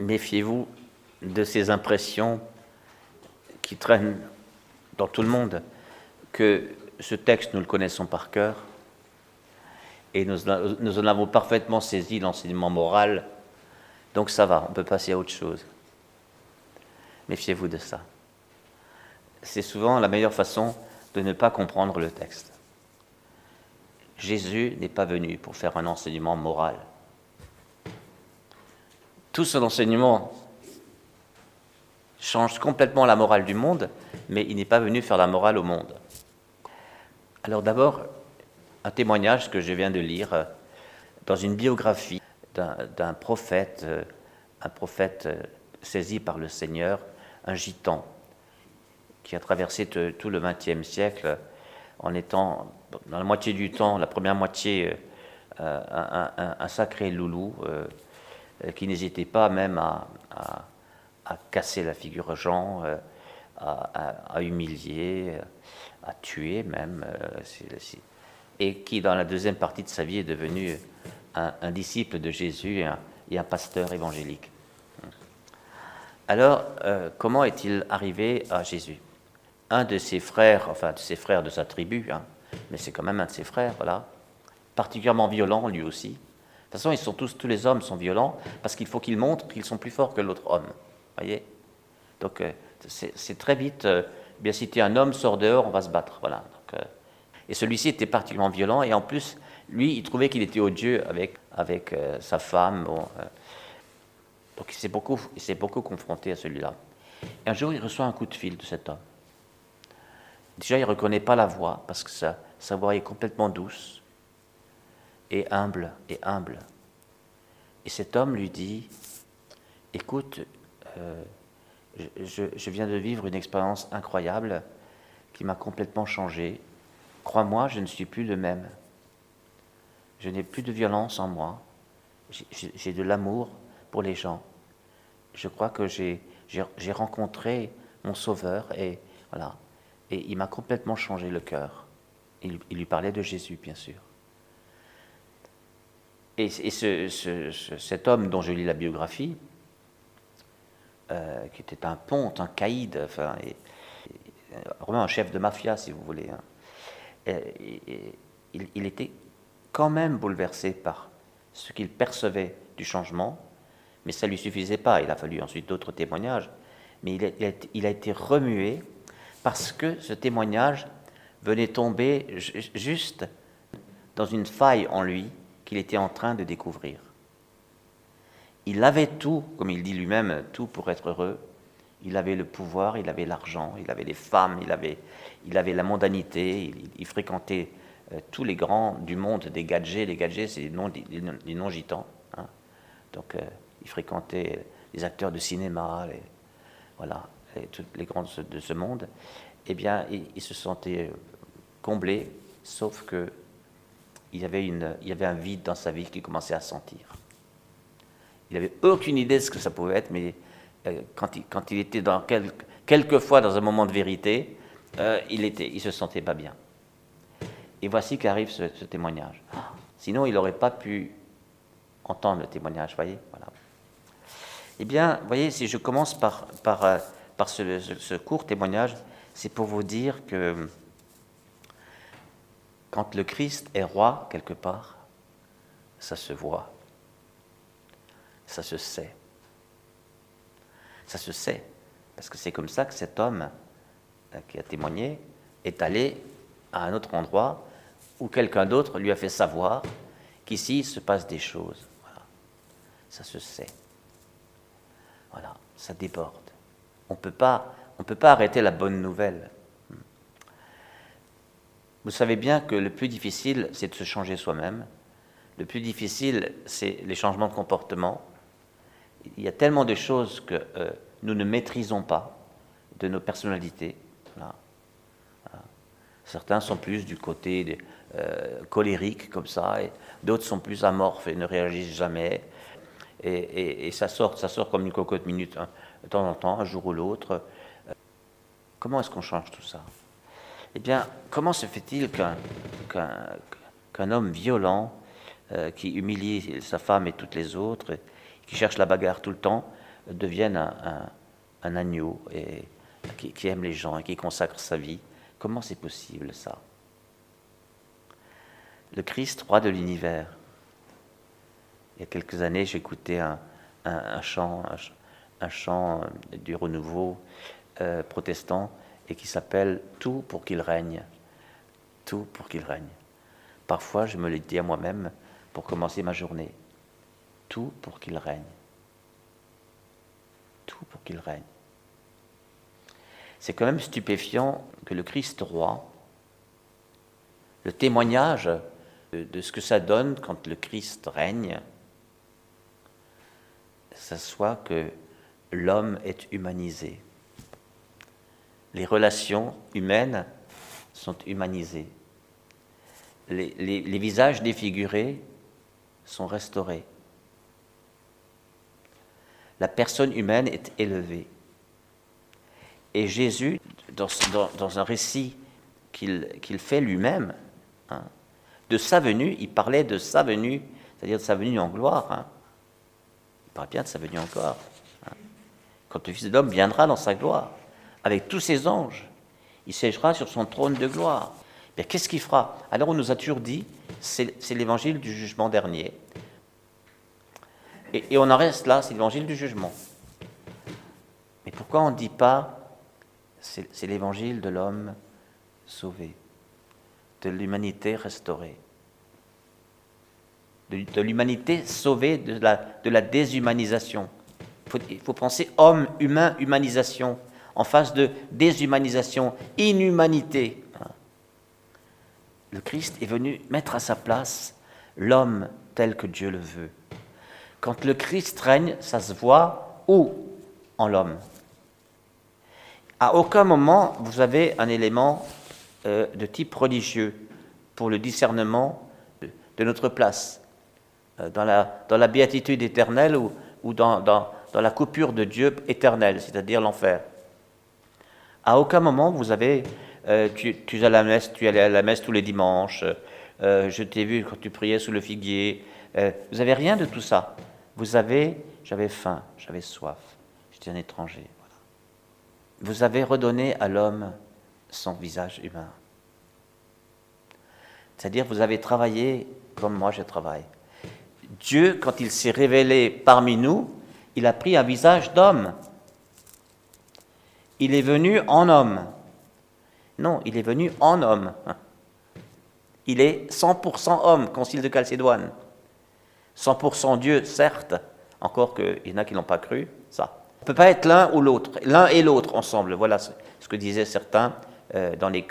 méfiez-vous de ces impressions qui traînent dans tout le monde, que ce texte, nous le connaissons par cœur, et nous, en avons parfaitement saisi l'enseignement moral, donc ça va, on peut passer à autre chose. Méfiez-vous de ça. C'est souvent la meilleure façon de ne pas comprendre le texte. Jésus n'est pas venu pour faire un enseignement moral. Tout son enseignement change complètement la morale du monde, mais il n'est pas venu faire la morale au monde. Alors d'abord, un témoignage que je viens de lire euh, dans une biographie d'un prophète, euh, un prophète euh, saisi par le Seigneur, un gitan, qui a traversé tout le XXe siècle en étant, dans la moitié du temps, la première moitié, un, sacré loulou, qui n'hésitait pas même à, à casser la figure aux gens, euh, à, humilier, à tuer même, euh, et qui dans la deuxième partie de sa vie est devenu un, disciple de Jésus et un, pasteur évangélique. Alors, euh, comment est-il arrivé à Jésus? Un de ses frères, enfin de ses frères de sa tribu, hein, mais c'est quand même un de ses frères, voilà, particulièrement violent lui aussi. De toute façon, tous, les hommes sont violents parce qu'il faut qu'ils montrent qu'ils sont plus forts que l'autre homme voyez? Donc, euh, c'est très vite, euh, bien si un homme, sort dehors, on va se battre. Voilà. Euh, et celui-ci était particulièrement violent, et en plus, lui, il trouvait qu'il était odieux avec, avec sa femme. donc, il s'est beaucoup, beaucoup confronté à celui-là. Et un jour, il reçoit un coup de fil de cet homme. Déjà, il ne reconnaît pas la voix, parce que sa voix est complètement douce, et humble, et humble. Et cet homme lui dit, écoute, euh, je, viens de vivre une expérience incroyable qui m'a complètement changé. Crois-moi, je ne suis plus le même. Je n'ai plus de violence en moi. J'ai de l'amour pour les gens. Je crois que j'ai rencontré mon Sauveur et voilà. Et il m'a complètement changé le cœur. Il, lui parlait de Jésus, bien sûr. Et, cet homme dont je lis la biographie, euh, qui était un ponte, un caïd, enfin, et, un chef de mafia, si vous voulez. Hein. il, était quand même bouleversé par ce qu'il percevait du changement, mais ça ne lui suffisait pas. Il a fallu ensuite d'autres témoignages, mais il a, été remué parce que ce témoignage venait tomber juste dans une faille en lui qu'il était en train de découvrir. Il avait tout, comme il dit lui-même, tout pour être heureux. Il avait le pouvoir, il avait l'argent, il avait les femmes, il avait, la mondanité, il, fréquentait euh, tous les grands du monde des gadgets. Les gadgets, c'est les non-gitans. Hein. Donc, euh, il fréquentait les acteurs de cinéma, les, voilà, et toutes les grands de ce monde. Eh bien, il, se sentait comblé, sauf que il y, avait une, il y avait un vide dans sa vie qu'il commençait à sentir. Il n'avait aucune idée de ce que ça pouvait être, mais euh, quand, il, quand, il, était dans quelquefois dans un moment de vérité, euh, il était, il se sentait pas bien. Et voici qu'arrive ce, témoignage. Sinon, il n'aurait pas pu entendre le témoignage, voyez. Voilà. Eh bien, voyez, si je commence par, par, euh, par ce court témoignage, c'est pour vous dire que quand le Christ est roi quelque part, ça se voit ça se sait. Ça se sait, parce que c'est comme ça que cet homme euh, qui a témoigné est allé à un autre endroit où quelqu'un d'autre lui a fait savoir qu'ici se passe des choses. Voilà. Ça se sait. Voilà, ça déborde. On on peut pas arrêter la bonne nouvelle. Vous savez bien que le plus difficile, c'est de se changer soi-même. Le plus difficile, c'est les changements de comportement il y a tellement de choses que euh, nous ne maîtrisons pas de nos personnalités. Certains sont plus du côté euh, colérique comme ça, et d'autres sont plus amorphes et ne réagissent jamais. Et, ça, sort, ça sort comme une cocotte minute hein, de temps en temps, un jour ou l'autre. Comment est-ce qu'on change tout ça? Eh bien, comment se fait-il qu'un homme violent, euh, qui humilie sa femme et toutes les autres, qui cherche la bagarre tout le temps, devienne un, agneau et, qui, qui, aime les gens et qui consacre sa vie? Comment c'est possible ça? Le Christ, roi de l'univers. Il y a quelques années, j'écoutais un, un, chant, un, chant du renouveau euh, protestant et qui s'appelle Tout pour qu'il règne. Tout pour qu'il règne. Parfois, je me le dis à moi-même pour commencer ma journée. Tout pour qu'il règne. Tout pour qu'il règne. C'est quand même stupéfiant que le Christ roi, le témoignage de ce que ça donne quand le Christ règne, ça soit que l'homme est humanisé. Les relations humaines sont humanisées. Les, visages défigurés sont restaurés. La personne humaine est élevée. Et Jésus, dans, dans, un récit qu'il fait lui-même, hein, de sa venue, il parlait de sa venue, c'est-à-dire de sa venue en gloire. Hein. Il parle bien de sa venue en gloire. Hein. Quand le Fils de l'homme viendra dans sa gloire, avec tous ses anges, il siégera sur son trône de gloire. Qu'est-ce qu'il fera? Alors on nous a toujours dit, c'est l'évangile du jugement dernier. Et, on en reste là, c'est l'évangile du jugement. Mais pourquoi on ne dit pas c'est l'évangile de l'homme sauvé, de l'humanité restaurée, de, l'humanité sauvée de la, de la déshumanisation? Il faut penser homme, humain, humanisation, en face de déshumanisation, inhumanité. Le Christ est venu mettre à sa place l'homme tel que Dieu le veut. Quand le Christ règne, ça se voit où En l'homme? À aucun moment vous avez un élément euh, de type religieux pour le discernement de, notre place euh, dans, la, dans béatitude éternelle ou, dans, dans, dans, la coupure de Dieu éternel, c'est-à-dire l'enfer. À aucun moment vous avez euh, tu, tu, à la messe, tu allais à la messe tous les dimanches, je t'ai vu quand tu priais sous le figuier. vous n'avez rien de tout ça. Vous avez, j'avais faim, j'avais soif, j'étais un étranger. Vous avez redonné à l'homme son visage humain. C'est-à-dire, vous avez travaillé comme moi je travaille. Dieu, quand il s'est révélé parmi nous, il a pris un visage d'homme. Il est venu en homme. Non, il est venu en homme. Il est 100% homme, concile de Chalcédoine. 100% Dieu, certes, encore qu'il y en a qui n'ont pas cru, ça. On ne peut pas être l'un ou l'autre, l'un et l'autre ensemble. Voilà ce que disaient certains euh, dans, les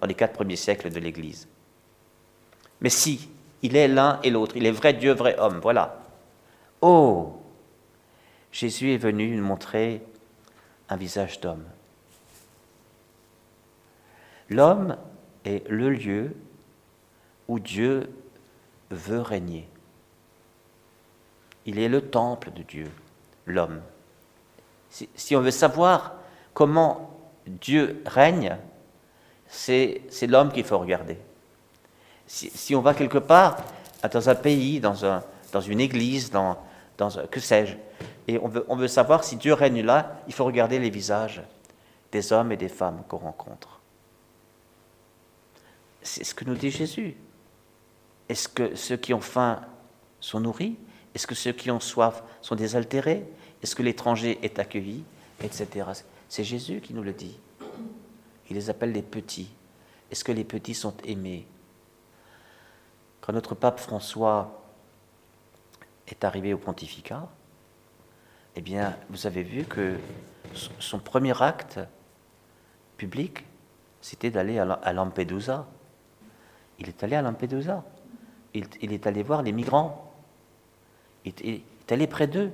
dans les quatre premiers siècles de l'Église. Mais si, il est l'un et l'autre, il est vrai Dieu, vrai homme, voilà. Oh Jésus est venu nous montrer un visage d'homme. L'homme est le lieu où Dieu veut régner. Il est le temple de Dieu, l'homme. Si, on veut savoir comment Dieu règne, c'est l'homme qu'il faut regarder. Si, on va quelque part, dans un pays, dans, un, dans une église, dans, dans un, que sais-je, et on veut, on veut savoir si Dieu règne là, il faut regarder les visages des hommes et des femmes qu'on rencontre. C'est ce que nous dit Jésus. Est-ce que ceux qui ont faim sont nourris? Est-ce que ceux qui ont soif sont désaltérés? Est-ce que l'étranger est accueilli? Etc. C'est Jésus qui nous le dit. Il les appelle les petits. Est-ce que les petits sont aimés? Quand notre pape François est arrivé au pontificat, eh bien, vous avez vu que son premier acte public, c'était d'aller à Lampedusa. Il est allé à Lampedusa. Il, est allé voir les migrants il est allé près d'eux.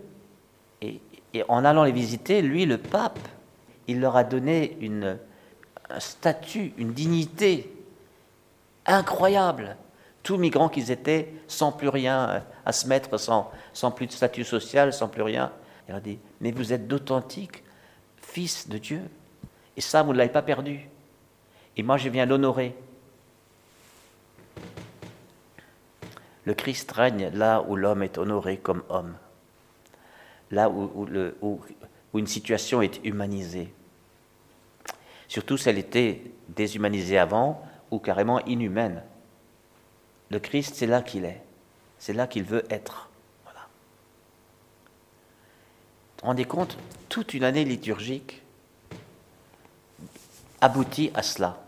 Et, en allant les visiter, lui, le pape, il leur a donné une, un statut, une dignité incroyable. Tous migrants qu'ils étaient, sans plus rien à se mettre, sans plus de statut social, sans plus rien. Il a dit, mais vous êtes d'authentiques fils de Dieu. Et ça, vous ne l'avez pas perdu. Et moi, je viens l'honorer. Le Christ règne là où l'homme est honoré comme homme. là où, où, une situation est humanisée. Surtout si elle était déshumanisée avant ou carrément inhumaine. Le Christ, c'est là qu'il est. C'est là qu'il veut être. Voilà. Vous vous rendez compte Toute une année liturgique aboutit à cela.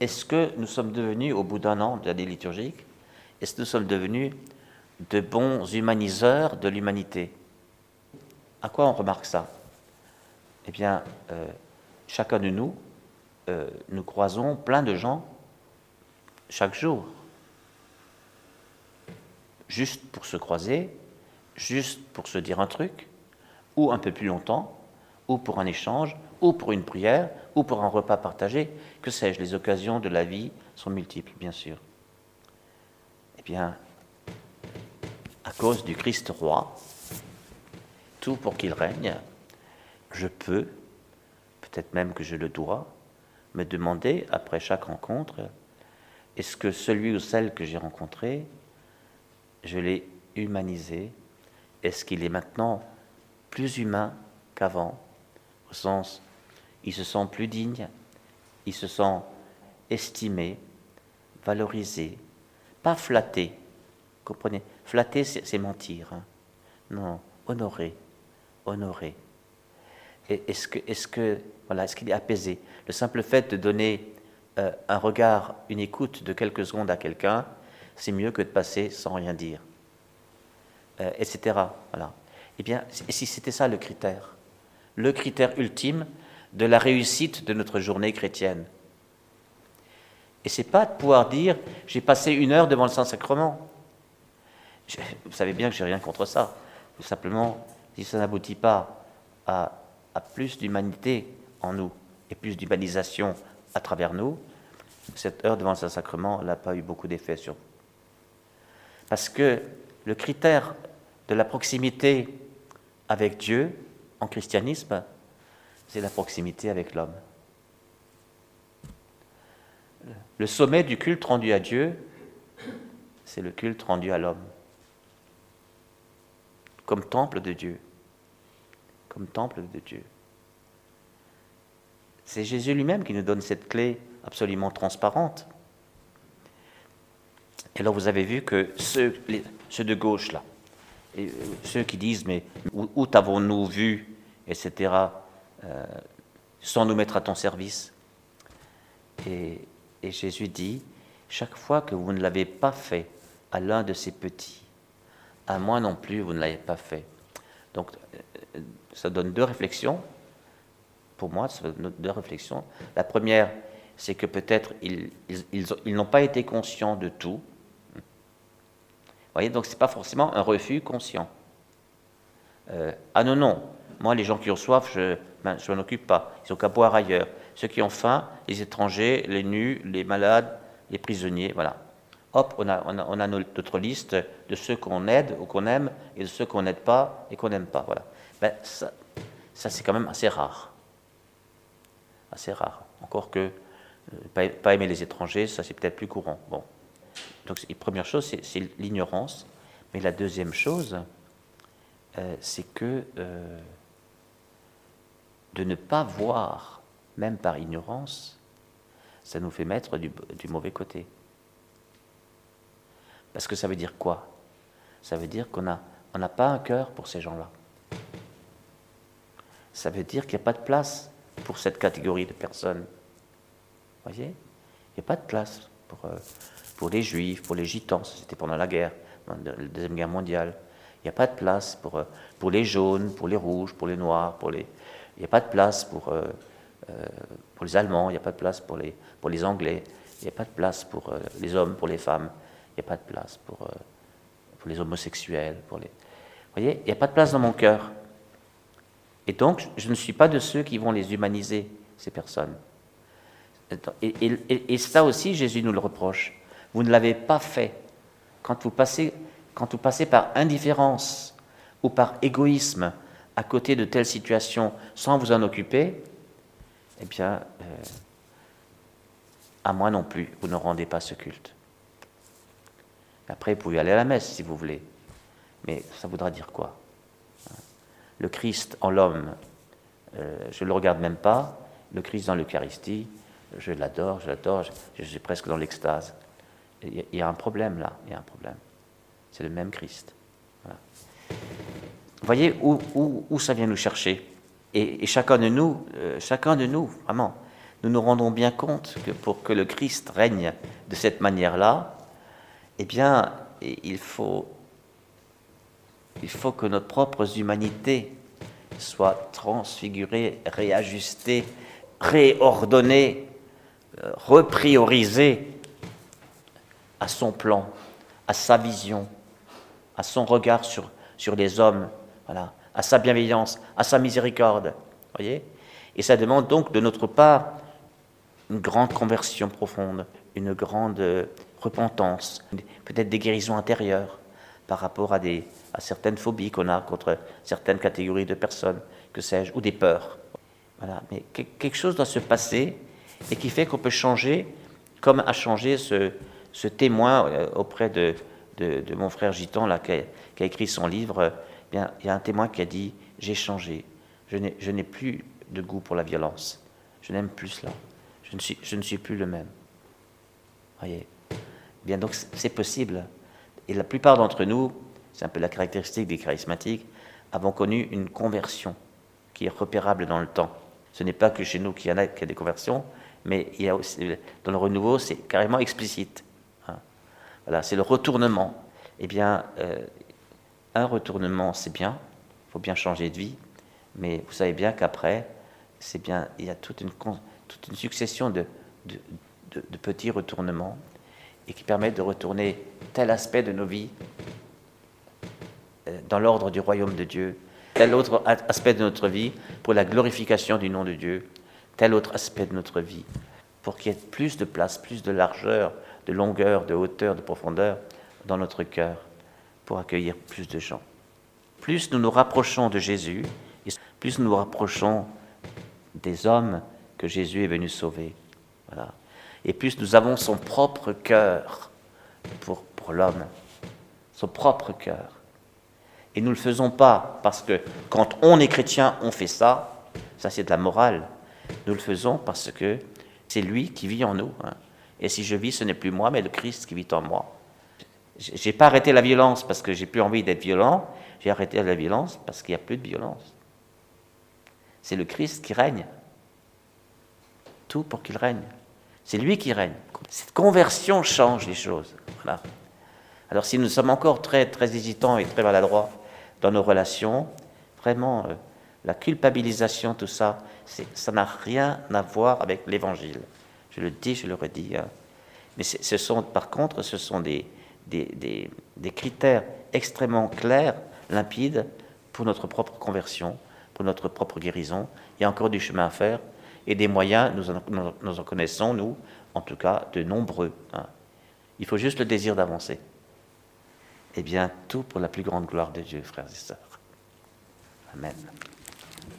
Est-ce que nous sommes devenus, au bout d'un an d'année liturgique, est-ce que nous sommes devenus de bons humaniseurs de l'humanité? À quoi on remarque ça? Eh bien, euh, chacun de nous, euh, nous croisons plein de gens chaque jour, juste pour se croiser, juste pour se dire un truc, ou un peu plus longtemps, ou pour un échange, ou pour une prière, ou pour un repas partagé, que sais-je, les occasions de la vie sont multiples, bien sûr. Eh bien, à cause du Christ roi, tout pour qu'il règne, je peux, peut-être même que je le dois, me demander, après chaque rencontre, est-ce que celui ou celle que j'ai rencontré, je l'ai humanisé? Est-ce qu'il est maintenant plus humain qu'avant Au sens, il se sent plus digne, il se sent estimé, valorisé, pas flatté. Comprenez? Flatter, c'est mentir. Hein. non, honorer, honorer. Est-ce que, est-ce que, voilà, est-ce qu'il est apaisé? Le simple fait de donner euh, un regard, une écoute de quelques secondes à quelqu'un, c'est mieux que de passer sans rien dire, euh, etc. Voilà. Eh bien, si c'était ça le critère, le critère ultime de la réussite de notre journée chrétienne. Et c'est pas de pouvoir dire j'ai passé une heure devant le Saint-Sacrement. Vous savez bien que j'ai rien contre ça. Simplement, si ça n'aboutit pas à, plus d'humanité en nous et plus d'humanisation à travers nous, cette heure devant le Saint-Sacrement n'a pas eu beaucoup d'effet sur vous. Parce que le critère de la proximité avec Dieu en christianisme, c'est la proximité avec l'homme. Le sommet du culte rendu à Dieu, c'est le culte rendu à l'homme comme temple de Dieu. Comme temple de Dieu. C'est Jésus lui-même qui nous donne cette clé absolument transparente. Et alors vous avez vu que ceux, ceux de gauche là, et euh, ceux qui disent mais où, t'avons-nous vu, etc., euh, sans nous mettre à ton service? Et, Jésus dit, chaque fois que vous ne l'avez pas fait à l'un de ces petits, à moi non plus, vous ne l'avez pas fait. Donc, euh, ça donne deux réflexions. Pour moi, ça donne deux réflexions. La première, c'est que peut-être ils, n'ont pas été conscients de tout. Donc ce n'est pas forcément un refus conscient. Euh, ah non, non, moi, les gens qui ont soif, je ben, ne m'en occupe pas. Ils ont qu'à boire ailleurs. Ceux qui ont faim, les étrangers, les nus, les malades, les prisonniers, voilà hop, on a, notre liste de ceux qu'on aide ou qu'on aime et de ceux qu'on n'aide pas et qu'on n'aime pas. Voilà. Ben, ça, c'est quand même assez rare. Assez rare. Encore que euh, pas, aimer les étrangers, ça c'est peut-être plus courant. Bon. Donc, première chose, c'est l'ignorance. Mais la deuxième chose, euh, c'est que euh, de ne pas voir, même par ignorance, ça nous fait mettre du mauvais côté. Parce que ça veut dire quoi? Ça veut dire qu'on n'a pas un cœur pour ces gens-là. Ça veut dire qu'il n'y a pas de place pour cette catégorie de personnes. Vous voyez? Il n'y a pas de place pour, euh, pour les juifs, pour les gitans, c'était pendant la guerre, la Deuxième Guerre mondiale. Il n'y a pas de place pour, euh, pour les jaunes, pour les rouges, pour les noirs, pour les... il n'y a pas de place pour, euh, pour les Allemands, il n'y a pas de place pour les, pour les Anglais, il n'y a pas de place pour les hommes, pour les femmes n'y a pas de place pour, euh, pour les homosexuels. Vous voyez, il n'y a pas de place dans mon cœur. Et donc, je ne suis pas de ceux qui vont les humaniser, ces personnes. Et, et, et ça aussi, Jésus nous le reproche. Vous ne l'avez pas fait. Quand vous, passez, quand vous passez par indifférence ou par égoïsme à côté de telles situations sans vous en occuper, eh bien, euh, à moi non plus, vous ne rendez pas ce culte. Après, vous pouvez aller à la messe si vous voulez. Mais ça voudra dire quoi? Le Christ en l'homme, euh, je ne le regarde même pas, le Christ dans l'Eucharistie, je l'adore, je l'adore, je, suis presque dans l'extase. Il y, a un problème là, il y a un problème. C'est le même Christ. Vous voyez où, où, ça vient nous chercher? Et, chacun de nous, euh, chacun de nous, vraiment, nous nous rendons bien compte que pour que le Christ règne de cette manière-là, eh bien, il faut, il faut que nos propres humanités soient transfigurées, réajustées, réordonnées, euh, repriorisées à son plan, à sa vision, à son regard sur, sur les hommes, voilà, à sa bienveillance, à sa miséricorde. Voyez Et ça demande donc de notre part une grande conversion profonde, une grande repentance, peut-être des guérisons intérieures par rapport à, des, à certaines phobies qu'on a contre certaines catégories de personnes, que sais-je, ou des peurs. Voilà. Mais quelque chose doit se passer et qui fait qu'on peut changer, comme a changé ce, ce témoin euh, auprès de, mon frère Gitan, là, qui, a, écrit son livre. Eh bien, il y a un témoin qui a dit J'ai changé, je n'ai plus de goût pour la violence, je n'aime plus cela, je ne suis, plus le même. Voyez Bien, donc c'est possible. Et la plupart d'entre nous, c'est un peu la caractéristique des charismatiques, avons connu une conversion qui est repérable dans le temps. Ce n'est pas que chez nous qu'il y en a, qui a des conversions, mais il y a aussi, dans le renouveau, c'est carrément explicite. Voilà, c'est le retournement. Eh bien, euh, un retournement, c'est bien, il faut bien changer de vie, mais vous savez bien qu'après, c'est bien, il y a toute une, succession de, de, de petits retournements et qui permettent de retourner tel aspect de nos vies euh, dans l'ordre du royaume de Dieu, tel autre aspect de notre vie pour la glorification du nom de Dieu, tel autre aspect de notre vie, pour qu'il y ait plus de place, plus de largeur, de longueur, de hauteur, de profondeur dans notre cœur, pour accueillir plus de gens. Plus nous nous rapprochons de Jésus, plus nous nous rapprochons des hommes que Jésus est venu sauver. Et plus nous avons son propre cœur pour, pour l'homme, son propre cœur. Et nous ne le faisons pas parce que quand on est chrétien, on fait ça, ça c'est de la morale. Nous le faisons parce que c'est lui qui vit en nous. Hein. Et si je vis, ce n'est plus moi, mais le Christ qui vit en moi. J'ai pas arrêté la violence parce que j'ai plus envie d'être violent. J'ai arrêté la violence parce qu'il n'y a plus de violence. C'est le Christ qui règne. Tout pour qu'il règne. C'est lui qui règne. Cette conversion change les choses. Alors si nous sommes encore très, très hésitants et très maladroits dans nos relations, vraiment, euh, la culpabilisation, tout ça, ça n'a rien à voir avec l'Évangile. Je le dis, je le redis. Hein. Mais ce sont, par contre, ce sont des, des, des, critères extrêmement clairs, limpides, pour notre propre conversion, pour notre propre guérison. Il y a encore du chemin à faire et des moyens, nous en, connaissons, nous, en tout cas, de nombreux. Hein. Il faut juste le désir d'avancer. Eh bien, tout pour la plus grande gloire de Dieu, frères et sœurs. Amen.